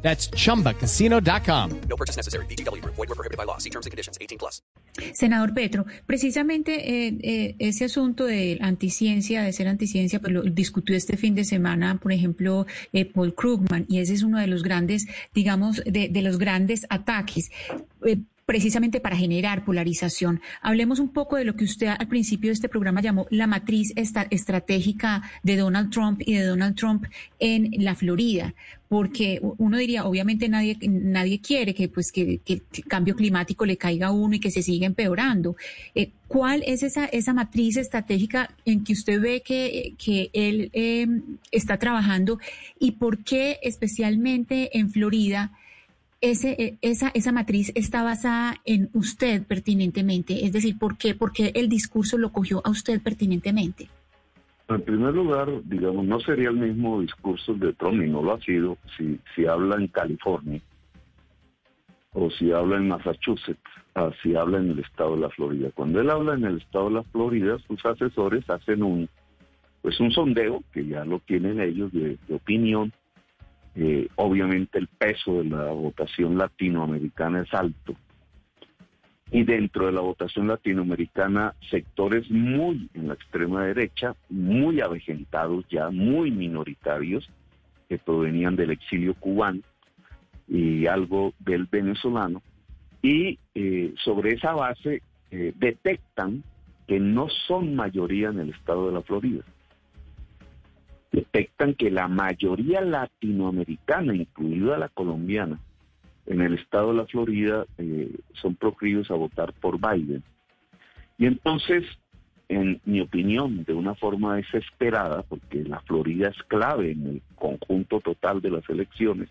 That's chumbacasino.com. No purchase necessary. BGW. Void were prohibited by law. See terms and conditions. 18 plus. Senador Petro, precisamente eh, eh, ese asunto de anticiencia, de ser anticiencia, pues lo discutió este fin de semana, por ejemplo, eh, Paul Krugman, y ese es uno de los grandes, digamos, de, de los grandes ataques. Precisamente para generar polarización. Hablemos un poco de lo que usted al principio de este programa llamó la matriz estratégica de Donald Trump y de Donald Trump en la Florida, porque uno diría, obviamente nadie, nadie quiere que, pues, que, el cambio climático le caiga a uno y que se siga empeorando. Eh, ¿Cuál es esa, esa matriz estratégica en que usted ve que, que él eh, está trabajando y por qué especialmente en Florida? Ese, eh, esa, esa matriz está basada en usted pertinentemente? Es decir, ¿por qué? Porque el discurso lo cogió a usted pertinentemente. En primer lugar, digamos, no sería el mismo discurso de Trump, y no lo ha sido, si, si habla en California, o si habla en Massachusetts, o si habla en el estado de la Florida. Cuando él habla en el estado de la Florida, sus asesores hacen un, pues un sondeo, que ya lo tienen ellos, de, de opinión. Eh, obviamente el peso de la votación latinoamericana es alto. Y dentro de la votación latinoamericana, sectores muy en la extrema derecha, muy avejentados ya, muy minoritarios, que provenían del exilio cubano y algo del venezolano. Y eh, sobre esa base eh, detectan que no son mayoría en el estado de la Florida. Detectan que la mayoría latinoamericana, incluida la colombiana, en el estado de la Florida eh, son proclives a votar por Biden. Y entonces, en mi opinión, de una forma desesperada, porque la Florida es clave en el conjunto total de las elecciones,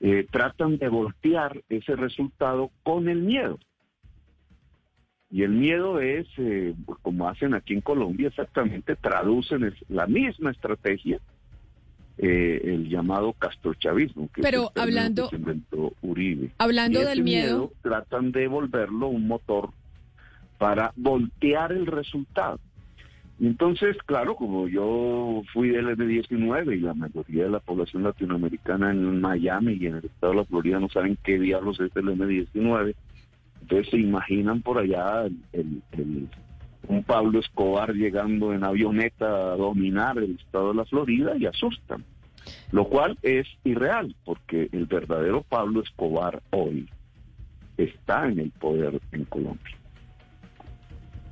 eh, tratan de voltear ese resultado con el miedo. Y el miedo es, eh, como hacen aquí en Colombia, exactamente traducen la misma estrategia eh, el llamado castrochavismo, que Pero es el término hablando- que se inventó Uribe. Hablando Y ese del miedo, tratan de volverlo un motor para voltear el resultado. Entonces, claro, como yo fui del M19 y la mayoría de la población latinoamericana en Miami y en el estado de la Florida no saben qué diablos es el M19, entonces se imaginan por allá el, el- el- un Pablo Escobar llegando en avioneta a dominar el estado de la Florida y asustan. Lo cual es irreal, porque el verdadero Pablo Escobar hoy está en el poder en Colombia.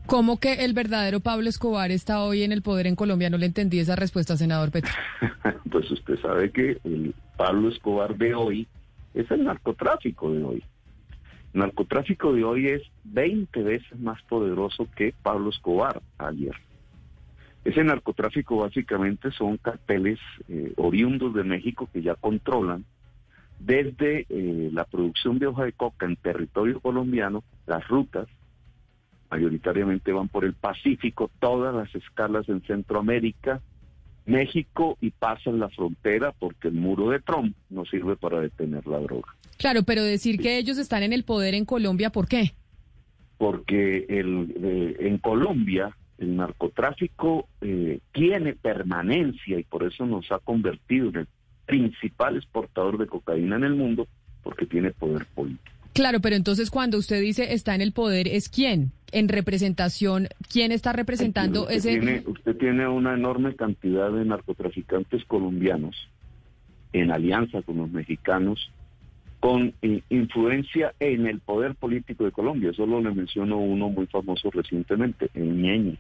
¿cómo que el verdadero Pablo Escobar está hoy en el poder en Colombia? No le entendí esa respuesta, senador Petro. pues usted sabe que el Pablo Escobar de hoy es el narcotráfico de hoy. Narcotráfico de hoy es 20 veces más poderoso que Pablo Escobar ayer. Ese narcotráfico básicamente son carteles eh, oriundos de México que ya controlan desde eh, la producción de hoja de coca en territorio colombiano, las rutas, mayoritariamente van por el Pacífico, todas las escalas en Centroamérica, México y pasan la frontera porque el muro de Trump no sirve para detener la droga. Claro, pero decir que ellos están en el poder en Colombia, ¿por qué? Porque el, eh, en Colombia el narcotráfico eh, tiene permanencia y por eso nos ha convertido en el principal exportador de cocaína en el mundo porque tiene poder político. Claro, pero entonces cuando usted dice está en el poder, ¿es quién? En representación, ¿quién está representando usted ese? Tiene, usted tiene una enorme cantidad de narcotraficantes colombianos en alianza con los mexicanos, con eh, influencia en el poder político de Colombia. Solo le menciono uno muy famoso recientemente, el Ñeñe.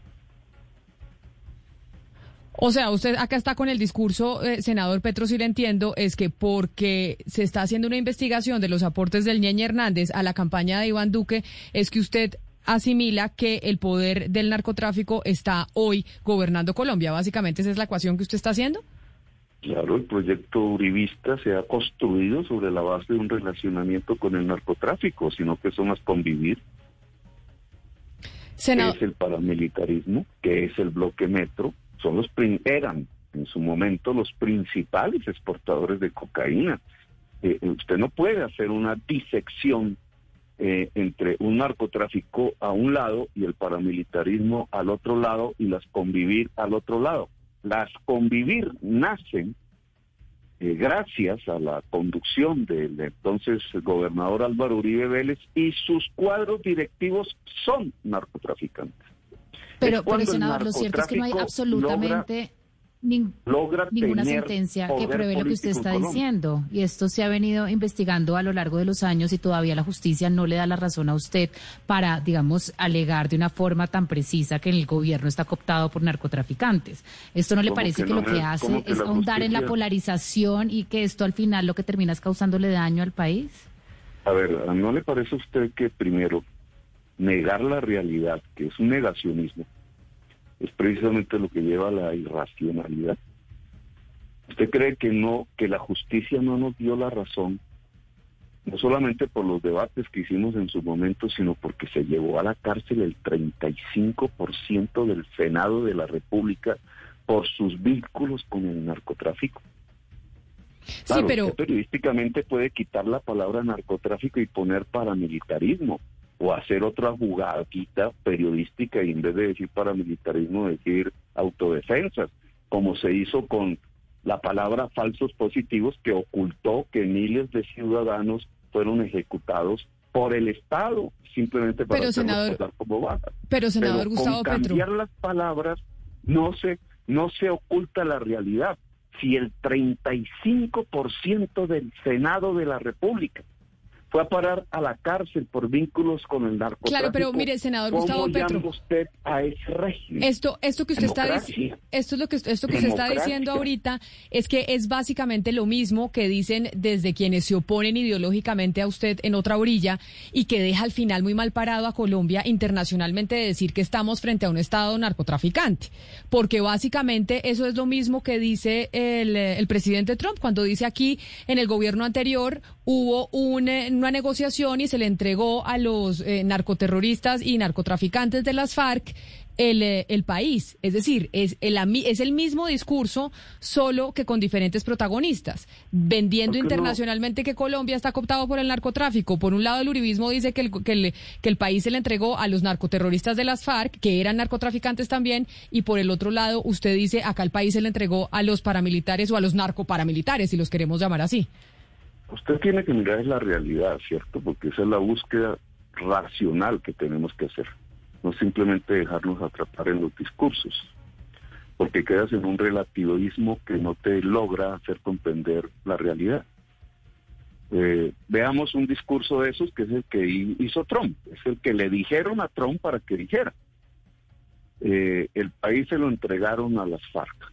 O sea, usted acá está con el discurso, eh, senador Petro, si le entiendo, es que porque se está haciendo una investigación de los aportes del Ñeñe Hernández a la campaña de Iván Duque, es que usted asimila que el poder del narcotráfico está hoy gobernando Colombia. Básicamente esa es la ecuación que usted está haciendo. Claro, el proyecto uribista se ha construido sobre la base de un relacionamiento con el narcotráfico, sino que son más convivir. Senado- es el paramilitarismo, que es el bloque metro, son los eran en su momento los principales exportadores de cocaína. Eh, usted no puede hacer una disección eh, entre un narcotráfico a un lado y el paramilitarismo al otro lado y las convivir al otro lado. Las convivir nacen eh, gracias a la conducción del entonces gobernador Álvaro Uribe Vélez y sus cuadros directivos son narcotraficantes. Pero, pero senador, lo cierto es que no hay absolutamente Logra ninguna tener sentencia que pruebe lo que usted está diciendo. Y esto se ha venido investigando a lo largo de los años y todavía la justicia no le da la razón a usted para, digamos, alegar de una forma tan precisa que el gobierno está cooptado por narcotraficantes. ¿Esto no le ¿Cómo parece que lo que hace que es ahondar en la polarización y que esto al final lo que termina es causándole daño al país? A ver, ¿no le parece a usted que primero negar la realidad, que es un negacionismo, es precisamente lo que lleva a la irracionalidad? ¿Usted cree que no, que la justicia no nos dio la razón, no solamente por los debates que hicimos en su momento, sino porque se llevó a la cárcel el 35% del Senado de la República por sus vínculos con el narcotráfico? Sí, pero usted periodísticamente puede quitar la palabra narcotráfico y poner paramilitarismo o hacer otra jugadita periodística y en vez de decir paramilitarismo decir autodefensas, como se hizo con la palabra falsos positivos que ocultó que miles de ciudadanos fueron ejecutados por el Estado simplemente para Pero, senador- como bajas. pero senador Pero Gustavo con Petro. cambiar las palabras no se no se oculta la realidad. Si el 35% del Senado de la República fue a parar a la cárcel por vínculos con el narcotráfico. Claro, pero mire, senador ¿cómo Gustavo Petro. usted a ese régimen? Esto, esto que usted está Democracia. diciendo, esto es lo que esto que usted está diciendo ahorita es que es básicamente lo mismo que dicen desde quienes se oponen ideológicamente a usted en otra orilla y que deja al final muy mal parado a Colombia internacionalmente de decir que estamos frente a un estado narcotraficante, porque básicamente eso es lo mismo que dice el, eh, el presidente Trump cuando dice aquí en el gobierno anterior hubo un, una negociación y se le entregó a los eh, narcoterroristas y narcotraficantes de las FARC el, eh, el país. Es decir, es el, es el mismo discurso, solo que con diferentes protagonistas, vendiendo internacionalmente que Colombia está cooptado por el narcotráfico. Por un lado, el uribismo dice que el, que, el, que el país se le entregó a los narcoterroristas de las FARC, que eran narcotraficantes también, y por el otro lado, usted dice acá el país se le entregó a los paramilitares o a los narcoparamilitares, si los queremos llamar así. Usted tiene que mirar la realidad, ¿cierto? Porque esa es la búsqueda racional que tenemos que hacer. No simplemente dejarnos atrapar en los discursos. Porque quedas en un relativismo que no te logra hacer comprender la realidad. Eh, veamos un discurso de esos que es el que hi- hizo Trump, es el que le dijeron a Trump para que dijera. Eh, el país se lo entregaron a las FARC.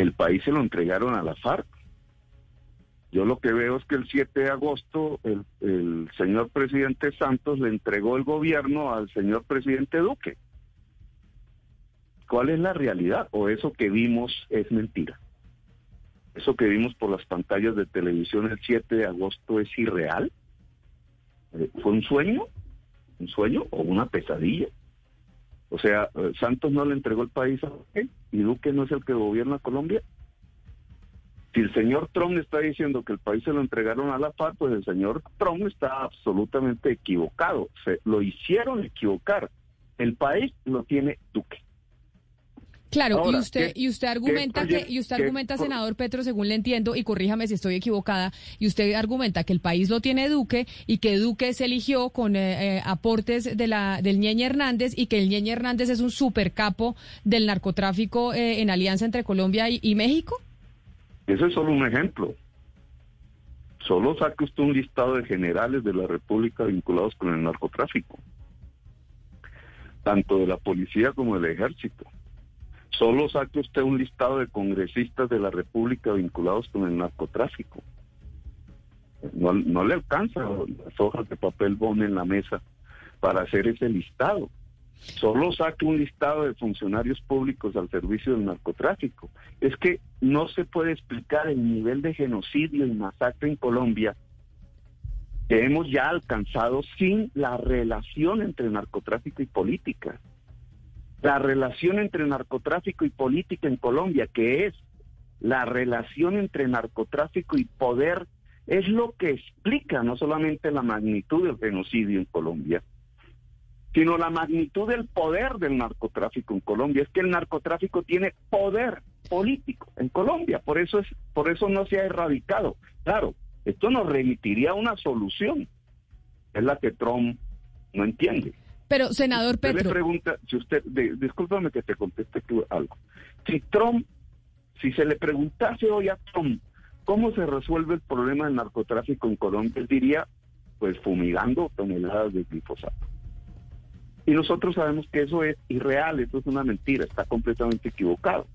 El país se lo entregaron a la FARC. Yo lo que veo es que el 7 de agosto el, señor presidente Santos le entregó el gobierno al señor presidente Duque. ¿Cuál es la realidad? ¿O eso que vimos es mentira? ¿Eso que vimos por las pantallas de televisión el 7 de agosto es irreal? Eh, ¿Fue un sueño? ¿Un sueño o una pesadilla? O sea, Santos no le entregó el país a Duque y Duque no es el que gobierna Colombia. Si el señor Trump está diciendo que el país se lo entregaron a la FARC, pues el señor Trump está absolutamente equivocado. Se lo hicieron equivocar. El país lo tiene Duque. Claro, y usted ¿qué- y usted argumenta que y usted argumenta, senador Petro, según le entiendo y corríjame si estoy equivocada, y usted argumenta que el país lo tiene Duque y que Duque se eligió con eh, eh, aportes de la del Ñeñe Hernández y que el Ñeñe Hernández es un supercapo del narcotráfico eh, en alianza entre Colombia y, y México? Ese es solo un ejemplo. Solo saque usted un listado de generales de la República vinculados con el narcotráfico, tanto de la policía como del ejército. Solo saque usted un listado de congresistas de la República vinculados con el narcotráfico. No, no le alcanza las hojas de papel bond en la mesa para hacer ese listado. Solo saque un listado de funcionarios públicos al servicio del narcotráfico. Es que no se puede explicar el nivel de genocidio y masacre en Colombia que hemos ya alcanzado sin la relación entre narcotráfico y política. La relación entre narcotráfico y política en Colombia, que es la relación entre narcotráfico y poder, es lo que explica no solamente la magnitud del genocidio en Colombia, sino la magnitud del poder del narcotráfico en Colombia. Es que el narcotráfico tiene poder político en Colombia, por eso es, por eso no se ha erradicado. Claro, esto nos remitiría a una solución, es la que Trump no entiende. Pero senador Usted le pregunta, si usted, de- discúlpame que te conteste tú algo. Si Trump, si se le preguntase hoy a Trump cómo se resuelve el problema del narcotráfico en Colombia, él diría, pues fumigando toneladas de glifosato. Y nosotros sabemos que eso es irreal, eso es una mentira, está completamente equivocado.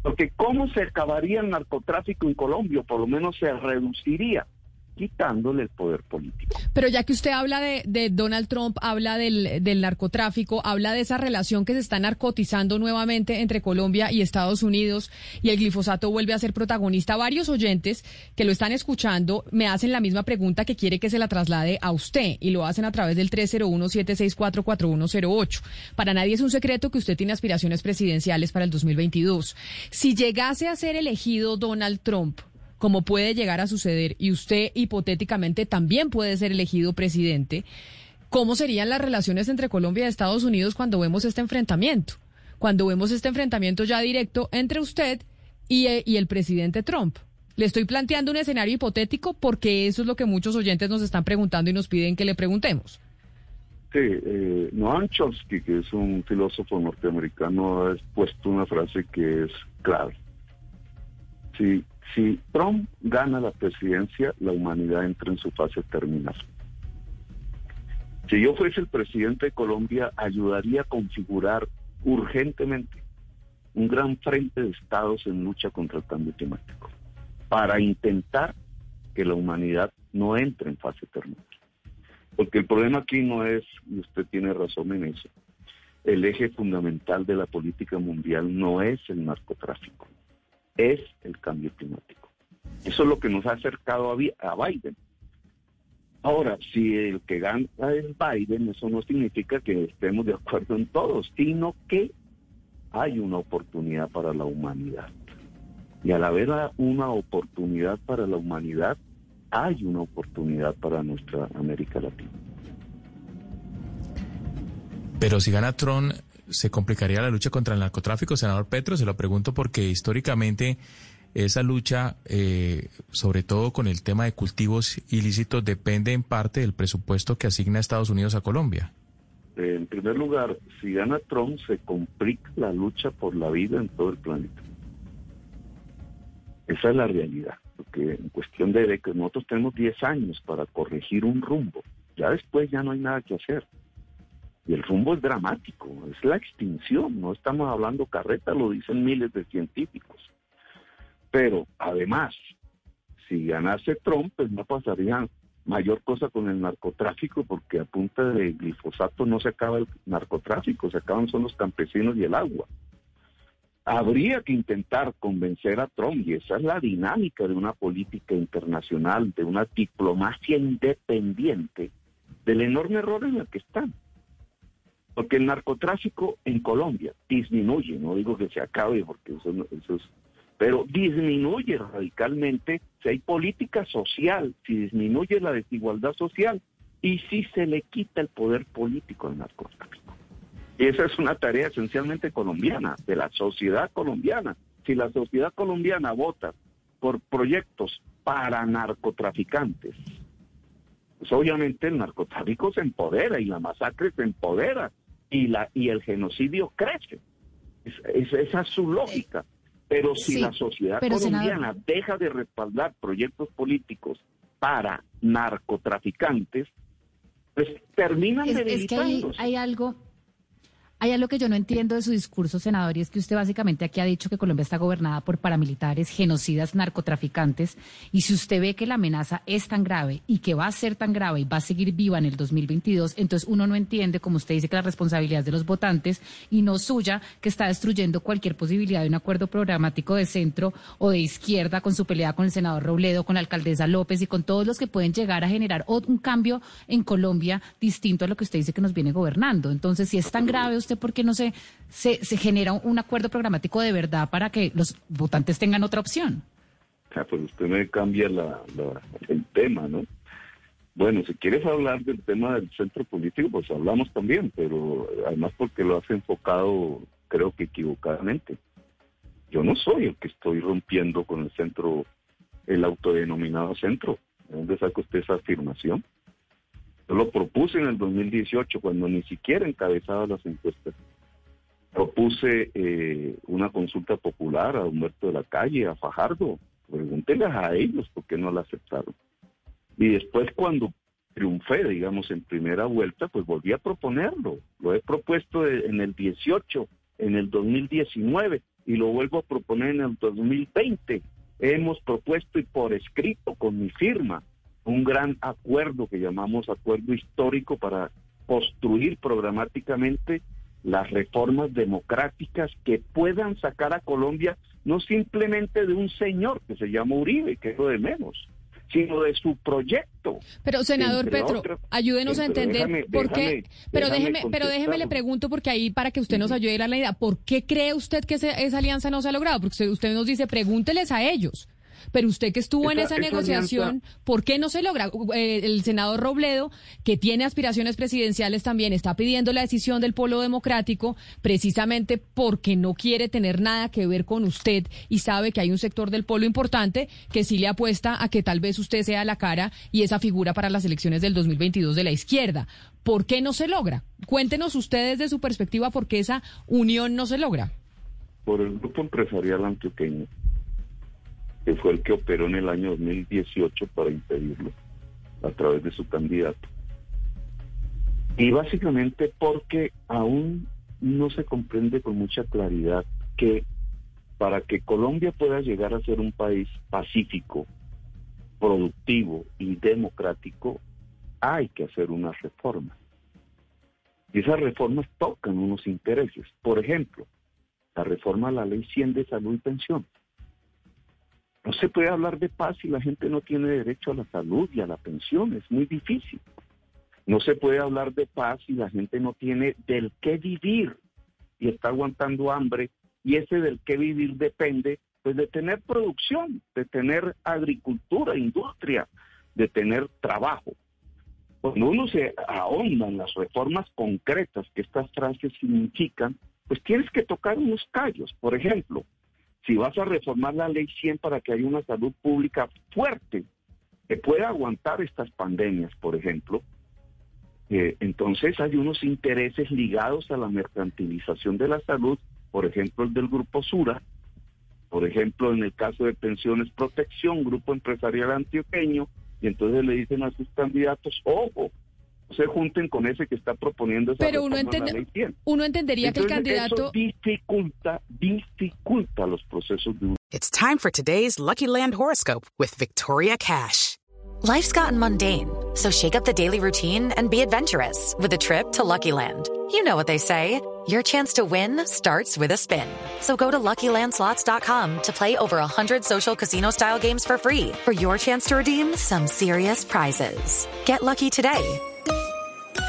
Porque ¿cómo se acabaría el narcotráfico en Colombia? Por lo menos se reduciría, quitándole el poder político. Pero ya que usted habla de, de Donald Trump, habla del, del narcotráfico, habla de esa relación que se está narcotizando nuevamente entre Colombia y Estados Unidos y el glifosato vuelve a ser protagonista. Varios oyentes que lo están escuchando me hacen la misma pregunta que quiere que se la traslade a usted y lo hacen a través del 301-764-4108. Para nadie es un secreto que usted tiene aspiraciones presidenciales para el 2022. Si llegase a ser elegido Donald Trump, como puede llegar a suceder, y usted hipotéticamente también puede ser elegido presidente, ¿cómo serían las relaciones entre Colombia y Estados Unidos cuando vemos este enfrentamiento? Cuando vemos este enfrentamiento ya directo entre usted y, eh, el presidente Trump. Le estoy planteando un escenario hipotético porque eso es lo que muchos oyentes nos están preguntando y nos piden que le preguntemos. Sí, eh, Noam Chomsky, que es un filósofo norteamericano, ha puesto una frase que es clave. Si, si Trump gana la presidencia, la humanidad entra en su fase terminal. Si yo fuese el presidente de Colombia, ayudaría a configurar urgentemente un gran frente de estados en lucha contra el cambio climático, para intentar que la humanidad no entre en fase terminal. Porque el problema aquí no es, y usted tiene razón en eso, el eje fundamental de la política mundial no es el narcotráfico, es el cambio climático. Eso es lo que nos ha acercado a, Bi- a Biden. Ahora, si el que gana es Biden, eso no significa que estemos de acuerdo en todo, sino que hay una oportunidad para la humanidad. Y al haber una oportunidad para la humanidad, hay una oportunidad para nuestra América Latina. Pero si gana Trump, ¿se complicaría la lucha contra el narcotráfico, senador Petro? Se lo pregunto porque históricamente esa lucha, eh, sobre todo con el tema de cultivos ilícitos, depende en parte del presupuesto que asigna Estados Unidos a Colombia. En primer lugar, si gana Trump, se complica la lucha por la vida en todo el planeta. Esa es la realidad, porque en cuestión de décadas, nosotros tenemos 10 años para corregir un rumbo. Ya después ya no hay nada que hacer. Y el rumbo es dramático, es la extinción, no estamos hablando carreta, lo dicen miles de científicos. Pero además, si ganase Trump, pues no pasaría mayor cosa con el narcotráfico, porque a punta de glifosato no se acaba el narcotráfico, se acaban son los campesinos y el agua. Habría que intentar convencer a Trump, y esa es la dinámica de una política internacional, de una diplomacia independiente, del enorme error en el que están. Porque el narcotráfico en Colombia disminuye, no digo que se acabe, porque eso, es pero disminuye radicalmente si hay política social, si disminuye la desigualdad social y si se le quita el poder político al narcotráfico. Y esa es una tarea esencialmente colombiana, de la sociedad colombiana. Si la sociedad colombiana vota por proyectos para narcotraficantes, pues obviamente el narcotráfico se empodera y la masacre se empodera y, la, y el genocidio crece. Es, esa es su lógica. Pero si Sí, la sociedad colombiana senador- deja de respaldar proyectos políticos para narcotraficantes, pues terminan Es, es que hay, debilitándose. hay algo, hay algo que yo no entiendo de su discurso, senador, y es que usted básicamente aquí ha dicho que Colombia está gobernada por paramilitares, genocidas, narcotraficantes, y si usted ve que la amenaza es tan grave y que va a ser tan grave y va a seguir viva en el 2022, entonces uno no entiende, como usted dice, que la responsabilidad es de los votantes y no suya, que está destruyendo cualquier posibilidad de un acuerdo programático de centro o de izquierda con su pelea con el senador Robledo, con la alcaldesa López y con todos los que pueden llegar a generar un cambio en Colombia distinto a lo que usted dice que nos viene gobernando. Entonces, si es tan grave, ¿usted por qué no se, se, se genera un acuerdo programático de verdad para que los votantes tengan otra opción? Pues usted me cambia la, el tema, ¿no? Bueno, si quieres hablar del tema del centro político, pues hablamos también, pero además porque lo has enfocado, creo que equivocadamente. Yo no soy el que estoy rompiendo con el centro, el autodenominado centro. ¿De dónde saca usted esa afirmación? Yo lo propuse en el 2018, cuando ni siquiera encabezaba las encuestas. Propuse eh, una consulta popular a Humberto de la Calle, a Fajardo. Pregúntenles a ellos por qué no la aceptaron. Y después cuando triunfé, digamos, en primera vuelta, pues volví a proponerlo. Lo he propuesto en el 18, en el 2019 y lo vuelvo a proponer en el 2020. Hemos propuesto y por escrito con mi firma un gran acuerdo que llamamos acuerdo histórico para construir programáticamente las reformas democráticas que puedan sacar a Colombia no simplemente de un señor que se llama Uribe, que es lo de menos, sino de su proyecto. Pero senador Entre Petro, otras- ayúdenos a entender déjame- por qué. déjame- pero déjame déjeme, pero déjeme le pregunto porque ahí para que usted nos ayude a la idea, ¿por qué cree usted que ese- esa alianza no se ha logrado? Porque usted, usted nos dice, pregúnteles a ellos. Pero usted que estuvo en Esa- negociación, ¿por qué no se logra? Eh, el senador Robledo, que tiene aspiraciones presidenciales también, está pidiendo la decisión del polo democrático precisamente porque no quiere tener nada que ver con usted y sabe que hay un sector del polo importante que sí le apuesta a que tal vez usted sea la cara y esa figura para las elecciones del 2022 de la izquierda. ¿Por qué no se logra? Cuéntenos ustedes de su perspectiva por qué esa unión no se logra. por el grupo empresarial antioqueño, que fue el que operó en el año 2018 para impedirlo a través de su candidato. Y básicamente porque aún no se comprende con mucha claridad que para que Colombia pueda llegar a ser un país pacífico, productivo y democrático, hay que hacer unas reformas. Y esas reformas tocan unos intereses. Por ejemplo, la reforma a la ley 100 de salud y pensión. No se puede hablar de paz si la gente no tiene derecho a la salud y a la pensión, es muy difícil. No se puede hablar de paz si la gente no tiene del qué vivir y está aguantando hambre y ese del qué vivir depende pues de tener producción, de tener agricultura, industria, de tener trabajo. Cuando uno se ahonda en las reformas concretas que estas frases significan, pues tienes que tocar unos callos. Por ejemplo, si vas a reformar la ley 100 para que haya una salud pública fuerte, que pueda aguantar estas pandemias, por ejemplo, eh, entonces hay unos intereses ligados a la mercantilización de la salud, por ejemplo el del grupo Sura, por ejemplo en el caso de pensiones protección, grupo empresarial antioqueño, y entonces le dicen a sus candidatos, ojo, se junten con ese que está proponiendo esa Pero uno, reforma entende- ley 100. uno entendería que el Entonces, candidato... Eso dificulta, dificulta los procesos de It's time for today's Lucky Land horoscope with Victoria Cash. Life's gotten mundane, so shake up the daily routine and be adventurous with a trip to Lucky Land. You know what they say. Your chance to win starts with a spin. So go to LuckyLandSlots.com to play over 100 social casino-style games for free for your chance to redeem some serious prizes. Get lucky today